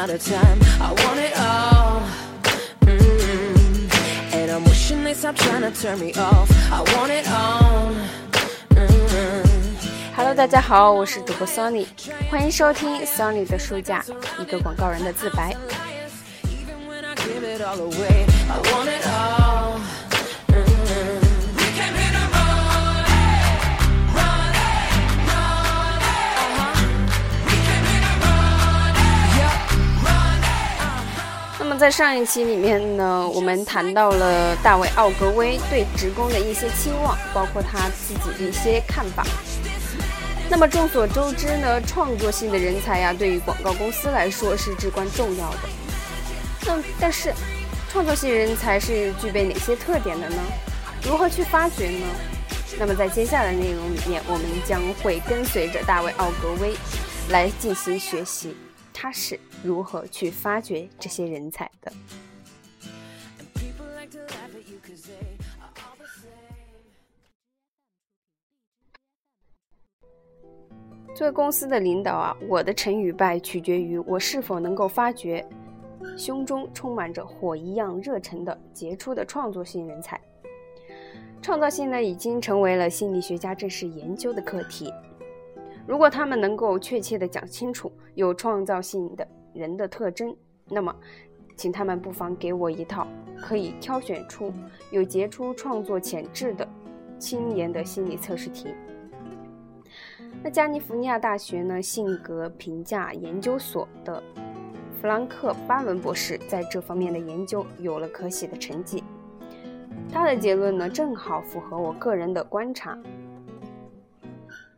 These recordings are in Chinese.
out of time. I want it all. Mm-hmm. And I'm wishing they stop trying to turn me off. I want it all. Mm-hmm. Hello，大家好，我是主播 Sony，欢迎收听 Sony 的书架，一个广告人的自白。Even when I give it all away, I want it all. 在上一期里面呢，我们谈到了大卫奥格威对职工的一些期望，包括他自己的一些看法。那么众所周知呢，创作性的人才呀、对于广告公司来说是至关重要的。那但是，创作性人才是具备哪些特点的呢？如何去发掘呢？那么在接下来内容里面，我们将会跟随着大卫奥格威来进行学习，他是如何去发掘这些人才的。People like to laugh at you 'cause they are all the same. 作为公司的领导啊，我的成与败取决于我是否能够发掘胸中充满着火一样热忱的杰出的创作性人才。创造性呢，已经成为了心理学家正式研究的课题。如果他们能够确切地讲清楚有创造性的人的特征，那么，请他们不妨给我一套可以挑选出有杰出创作潜质的青年的心理测试题。那加利福尼亚大学呢性格评价研究所的弗兰克·巴伦博士在这方面的研究有了可喜的成绩。他的结论呢正好符合我个人的观察。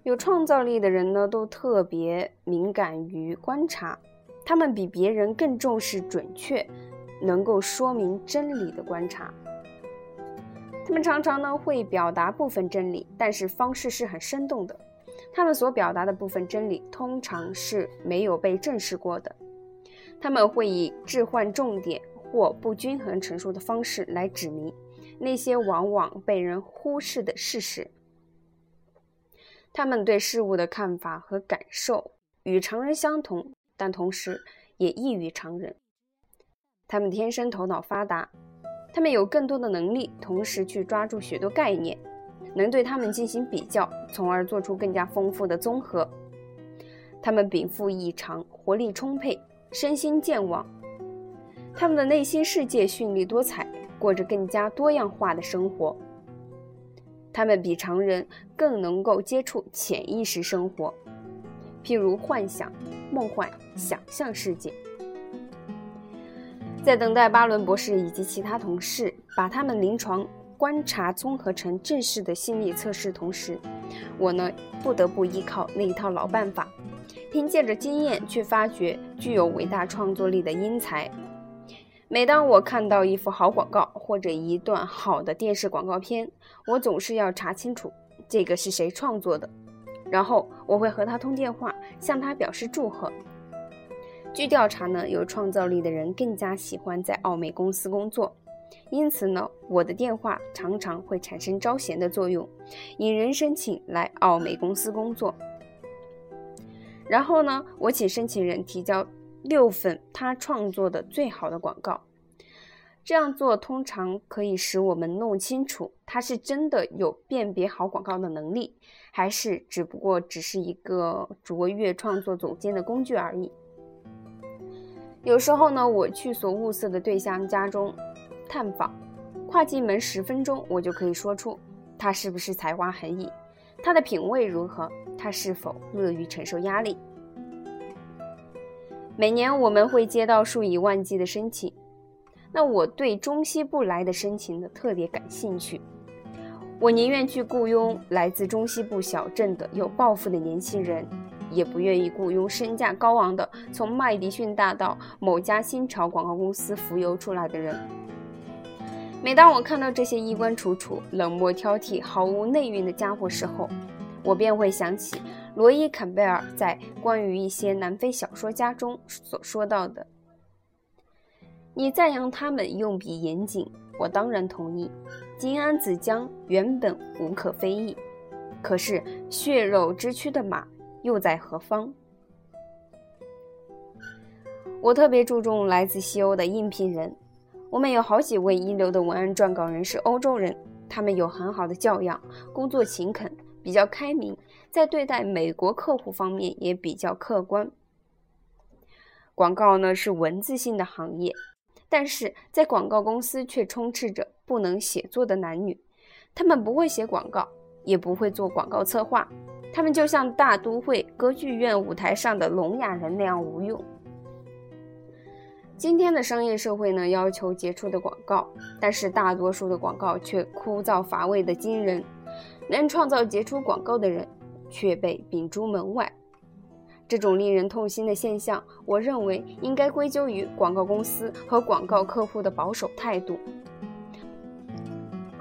有创造力的人呢都特别敏感于观察，他们比别人更重视准确、能够说明真理的观察。他们常常呢会表达部分真理，但是方式是很生动的。他们所表达的部分真理通常是没有被证实过的。他们会以置换重点或不均衡陈述的方式来指明那些往往被人忽视的事实。他们对事物的看法和感受与常人相同，但同时也异于常人。他们天生头脑发达，他们有更多的能力，同时去抓住许多概念。能对他们进行比较，从而做出更加丰富的综合。他们禀赋异常，活力充沛，身心健忘。他们的内心世界绚丽多彩，过着更加多样化的生活。他们比常人更能够接触潜意识生活，譬如幻想、梦幻、想象世界。在等待巴伦博士以及其他同事把他们临床。观察综合成正式的心理测试，同时，我呢不得不依靠那一套老办法，凭借着经验去发掘具有伟大创作力的英才。每当我看到一幅好广告或者一段好的电视广告片，我总是要查清楚这个是谁创作的，然后我会和他通电话，向他表示祝贺。据调查呢，有创造力的人更加喜欢在奥美公司工作。因此呢，我的电话常常会产生招贤的作用，引人申请来奥美公司工作。然后呢，我请申请人提交六份他创作的最好的广告。这样做通常可以使我们弄清楚他是真的有辨别好广告的能力，还是只不过只是一个卓越创作总监的工具而已。有时候呢，我去所物色的对象家中。探访，跨进门十分钟，我就可以说出他是不是才华横溢，他的品味如何，他是否乐于承受压力。每年我们会接到数以万计的申请，那我对中西部来的申请呢特别感兴趣。我宁愿去雇佣来自中西部小镇的有抱负的年轻人，也不愿意雇佣身价高昂的从麦迪逊大道某家新潮广告公司浮游出来的人。每当我看到这些衣冠楚楚、冷漠挑剔、毫无内蕴的家伙时候，我便会想起罗伊·坎贝尔在关于一些南非小说家中所说到的：“你赞扬他们用笔严谨，我当然同意。金安子江原本无可非议，可是血肉之躯的马又在何方？”我特别注重来自西欧的应聘人，我们有好几位一流的文案撰稿人是欧洲人，他们有很好的教养，工作勤恳，比较开明，在对待美国客户方面也比较客观。广告呢是文字性的行业，但是在广告公司却充斥着不能写作的男女，他们不会写广告，也不会做广告策划，他们就像大都会歌剧院舞台上的聋哑人那样无用。今天的商业社会呢，要求杰出的广告，但是大多数的广告却枯燥乏味的惊人。能创造杰出广告的人，却被摒诸门外。这种令人痛心的现象，我认为应该归咎于广告公司和广告客户的保守态度。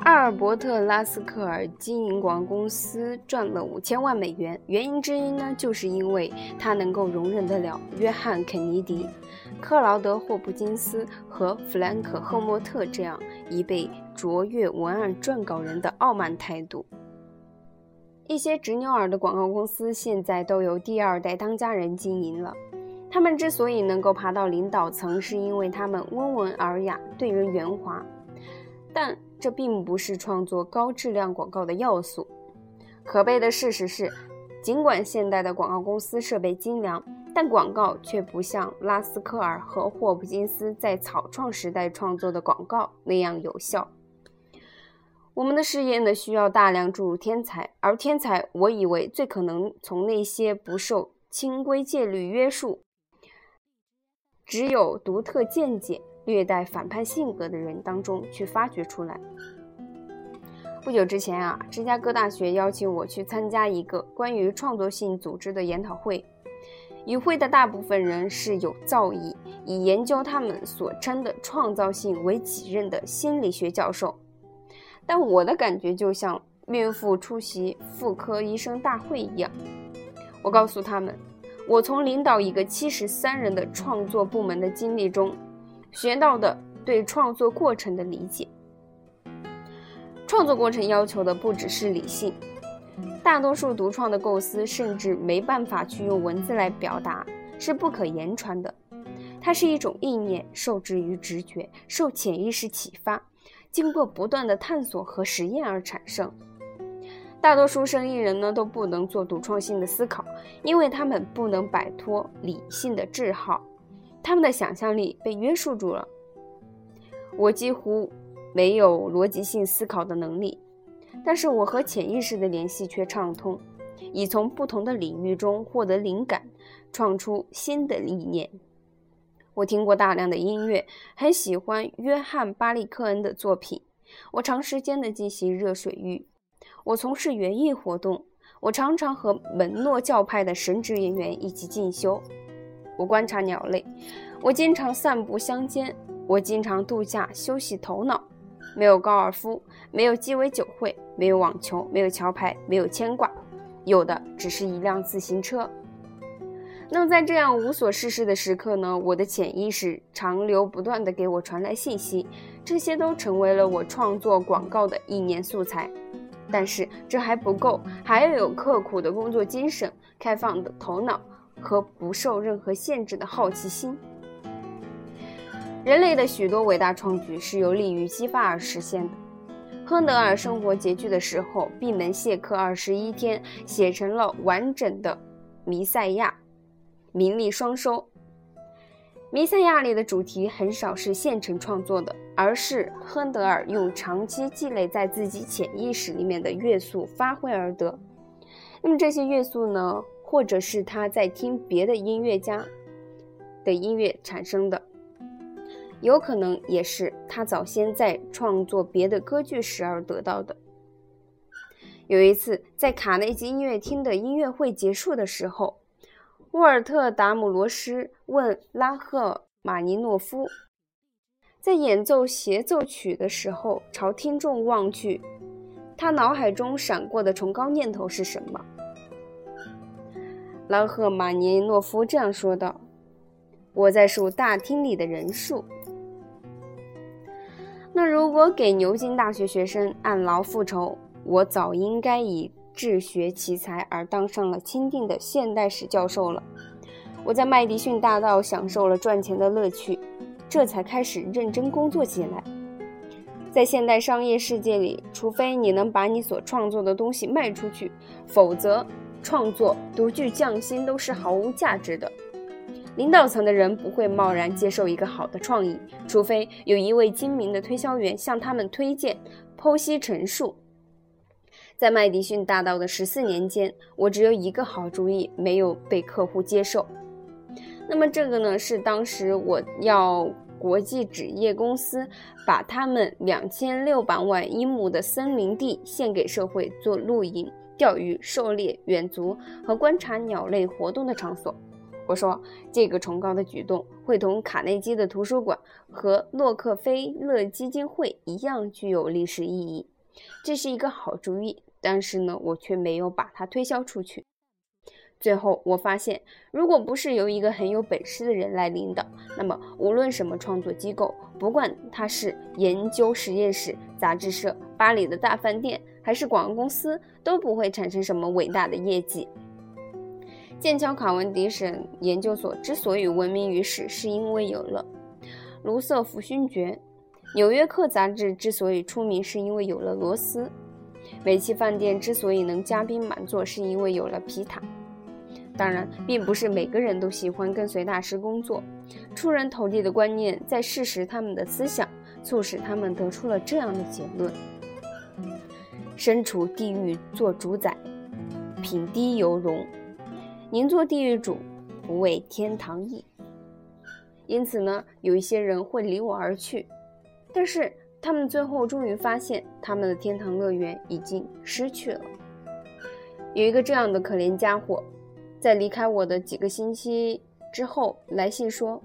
阿尔伯特·拉斯克尔经营广告公司赚了五千万美元，原因之一呢，就是因为他能够容忍得了约翰·肯尼迪、克劳德·霍普金斯和弗兰克·赫莫特这样一辈卓越文案撰稿人的傲慢态度。一些执牛耳的广告公司现在都由第二代当家人经营了。他们之所以能够爬到领导层，是因为他们温文尔雅，对人圆滑。但这并不是创作高质量广告的要素。可悲的事实是，尽管现代的广告公司设备精良，但广告却不像拉斯科尔和霍普金斯在草创时代创作的广告那样有效。我们的事业呢，需要大量注入天才，而天才，我以为最可能从那些不受清规戒律约束、只有独特见解。略带反叛性格的人当中去发掘出来。不久之前啊，芝加哥大学邀请我去参加一个关于创作性组织的研讨会。与会的大部分人是有造诣、以研究他们所称的创造性为己任的心理学教授，但我的感觉就像孕妇出席妇科医生大会一样。我告诉他们，我从领导一个七十三人的创作部门的经历中。学到的对创作过程的理解，创作过程要求的不只是理性，大多数独创的构思甚至没办法去用文字来表达，是不可言传的。它是一种意念，受制于直觉，受潜意识启发，经过不断的探索和实验而产生。大多数生意人呢都不能做独创性的思考，因为他们不能摆脱理性的桎梏。他们的想象力被约束住了。我几乎没有逻辑性思考的能力，但是我和潜意识的联系却畅通，以从不同的领域中获得灵感，创出新的理念。我听过大量的音乐，很喜欢约翰·巴利克恩的作品。我长时间的进行热水浴。我从事园艺活动。我常常和门诺教派的神职人员一起进修。我观察鸟类，我经常散步乡间，我经常度假休息头脑。没有高尔夫，没有鸡尾酒会，没有网球，没有桥牌，没有牵挂，有的只是一辆自行车。那么在这样无所事事的时刻呢？我的潜意识长流不断地给我传来信息，这些都成为了我创作广告的意念素材。但是这还不够，还要有刻苦的工作精神，开放的头脑。和不受任何限制的好奇心。人类的许多伟大创举是由利于激发而实现的。亨德尔生活拮据的时候，闭门谢客二十一天，写成了完整的《弥赛亚》，名利双收。《弥赛亚》里的主题很少是现成创作的，而是亨德尔用长期积累在自己潜意识里面的乐素发挥而得。那么这些乐素呢？或者是他在听别的音乐家的音乐产生的，有可能也是他早先在创作别的歌剧时而得到的。有一次，在卡内基音乐厅的音乐会结束的时候，沃尔特·达姆罗斯问拉赫马尼诺夫，在演奏协奏曲的时候朝听众望去，他脑海中闪过的崇高念头是什么？拉赫马尼诺夫这样说道：“我在数大厅里的人数。那如果给牛津大学学生按劳复仇，我早应该以治学奇才而当上了钦定的现代史教授了。我在麦迪逊大道享受了赚钱的乐趣，这才开始认真工作起来。在现代商业世界里，除非你能把你所创作的东西卖出去，否则创作独具匠心都是毫无价值的。领导层的人不会贸然接受一个好的创意，除非有一位精明的推销员向他们推荐、剖析陈述。在麦迪逊大道的十四年间，我只有一个好主意没有被客户接受。那么这个呢，是当时我要。国际纸业公司把他们两千六百万英亩的森林地献给社会做露营、钓鱼、狩猎、远足和观察鸟类活动的场所。我说，这个崇高的举动会同卡内基的图书馆和洛克菲勒基金会一样具有历史意义。这是一个好主意，但是呢，我却没有把它推销出去。最后，我发现，如果不是由一个很有本事的人来领导，那么无论什么创作机构，不管它是研究实验室、杂志社、巴黎的大饭店，还是广告公司，都不会产生什么伟大的业绩。剑桥卡文迪什研究所之所以闻名于世，是因为有了卢瑟福勋爵；纽约客杂志之所以出名，是因为有了罗斯；美琪饭店之所以能嘉宾满座，是因为有了皮塔。当然，并不是每个人都喜欢跟随大师工作。出人头地的观念，在事实他们的思想，促使他们得出了这样的结论：身处地狱做主宰，品低犹荣。宁做地狱主，不为天堂易。因此呢，有一些人会离我而去，但是他们最后终于发现，他们的天堂乐园已经失去了。有一个这样的可怜家伙。在离开我的几个星期之后，来信说：“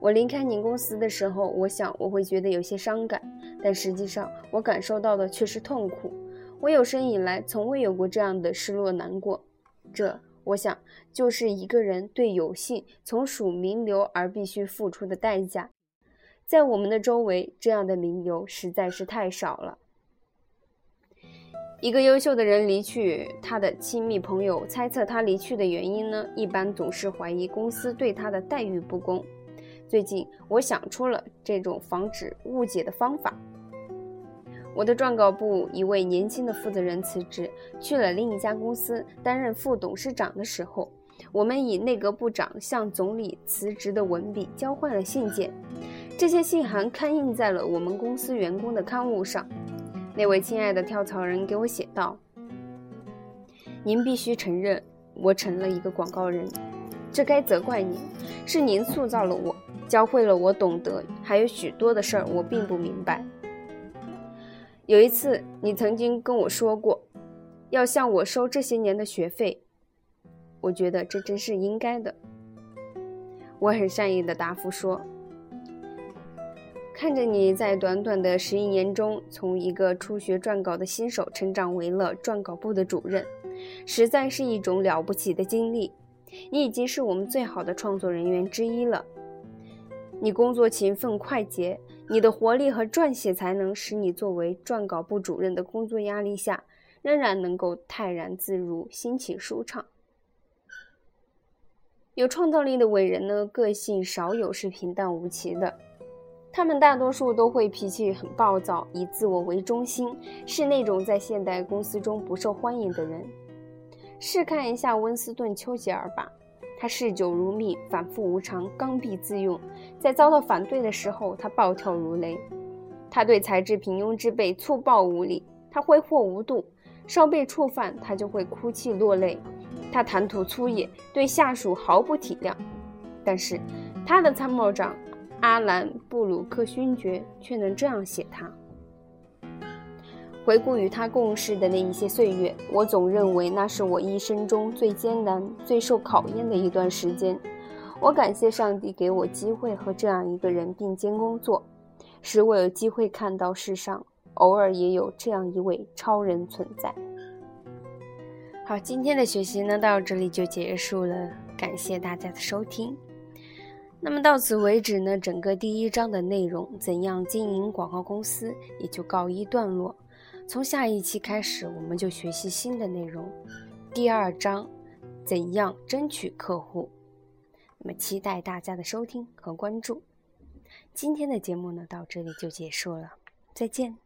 我离开您公司的时候，我想我会觉得有些伤感，但实际上我感受到的却是痛苦。我有生以来从未有过这样的失落难过。这，我想，就是一个人对有幸从属名流而必须付出的代价。在我们的周围，这样的名流实在是太少了。”一个优秀的人离去，他的亲密朋友猜测他离去的原因呢，一般总是怀疑公司对他的待遇不公。最近，我想出了这种防止误解的方法。我的撰稿部一位年轻的负责人辞职，去了另一家公司担任副董事长的时候，我们以内阁部长向总理辞职的文笔交换了信件。这些信函刊印在了我们公司员工的刊物上。那位亲爱的跳槽人给我写道：“您必须承认，我成了一个广告人，这该责怪您。是您塑造了我，教会了我懂得，还有许多的事儿我并不明白。有一次，你曾经跟我说过，要向我收这些年的学费，我觉得这真是应该的。”我很善意的答复说。看着你在短短的十一年中，从一个初学撰稿的新手成长为了撰稿部的主任，实在是一种了不起的经历。你已经是我们最好的创作人员之一了。你工作勤奋快捷，你的活力和撰写才能使你作为撰稿部主任的工作压力下，仍然能够泰然自如，心情舒畅。有创造力的伟人呢，个性少有是平淡无奇的。他们大多数都会脾气很暴躁，以自我为中心，是那种在现代公司中不受欢迎的人。试看一下温斯顿·丘吉尔吧，他嗜酒如命，反复无常，刚愎自用。在遭到反对的时候，他暴跳如雷；他对才智平庸之辈粗暴无礼，他挥霍无度；稍被触犯，他就会哭泣落泪；他谈吐粗野，对下属毫不体谅。但是，他的参谋长。阿兰·布鲁克勋爵却能这样写他：回顾与他共事的那一些岁月，我总认为那是我一生中最艰难、最受考验的一段时间。我感谢上帝给我机会和这样一个人并肩工作，使我有机会看到世上偶尔也有这样一位超人存在。好，今天的学习呢到这里就结束了，感谢大家的收听。那么到此为止呢，整个第一章的内容“怎样经营广告公司”也就告一段落。从下一期开始，我们就学习新的内容。第二章“怎样争取客户”。那么期待大家的收听和关注。今天的节目呢，到这里就结束了，再见。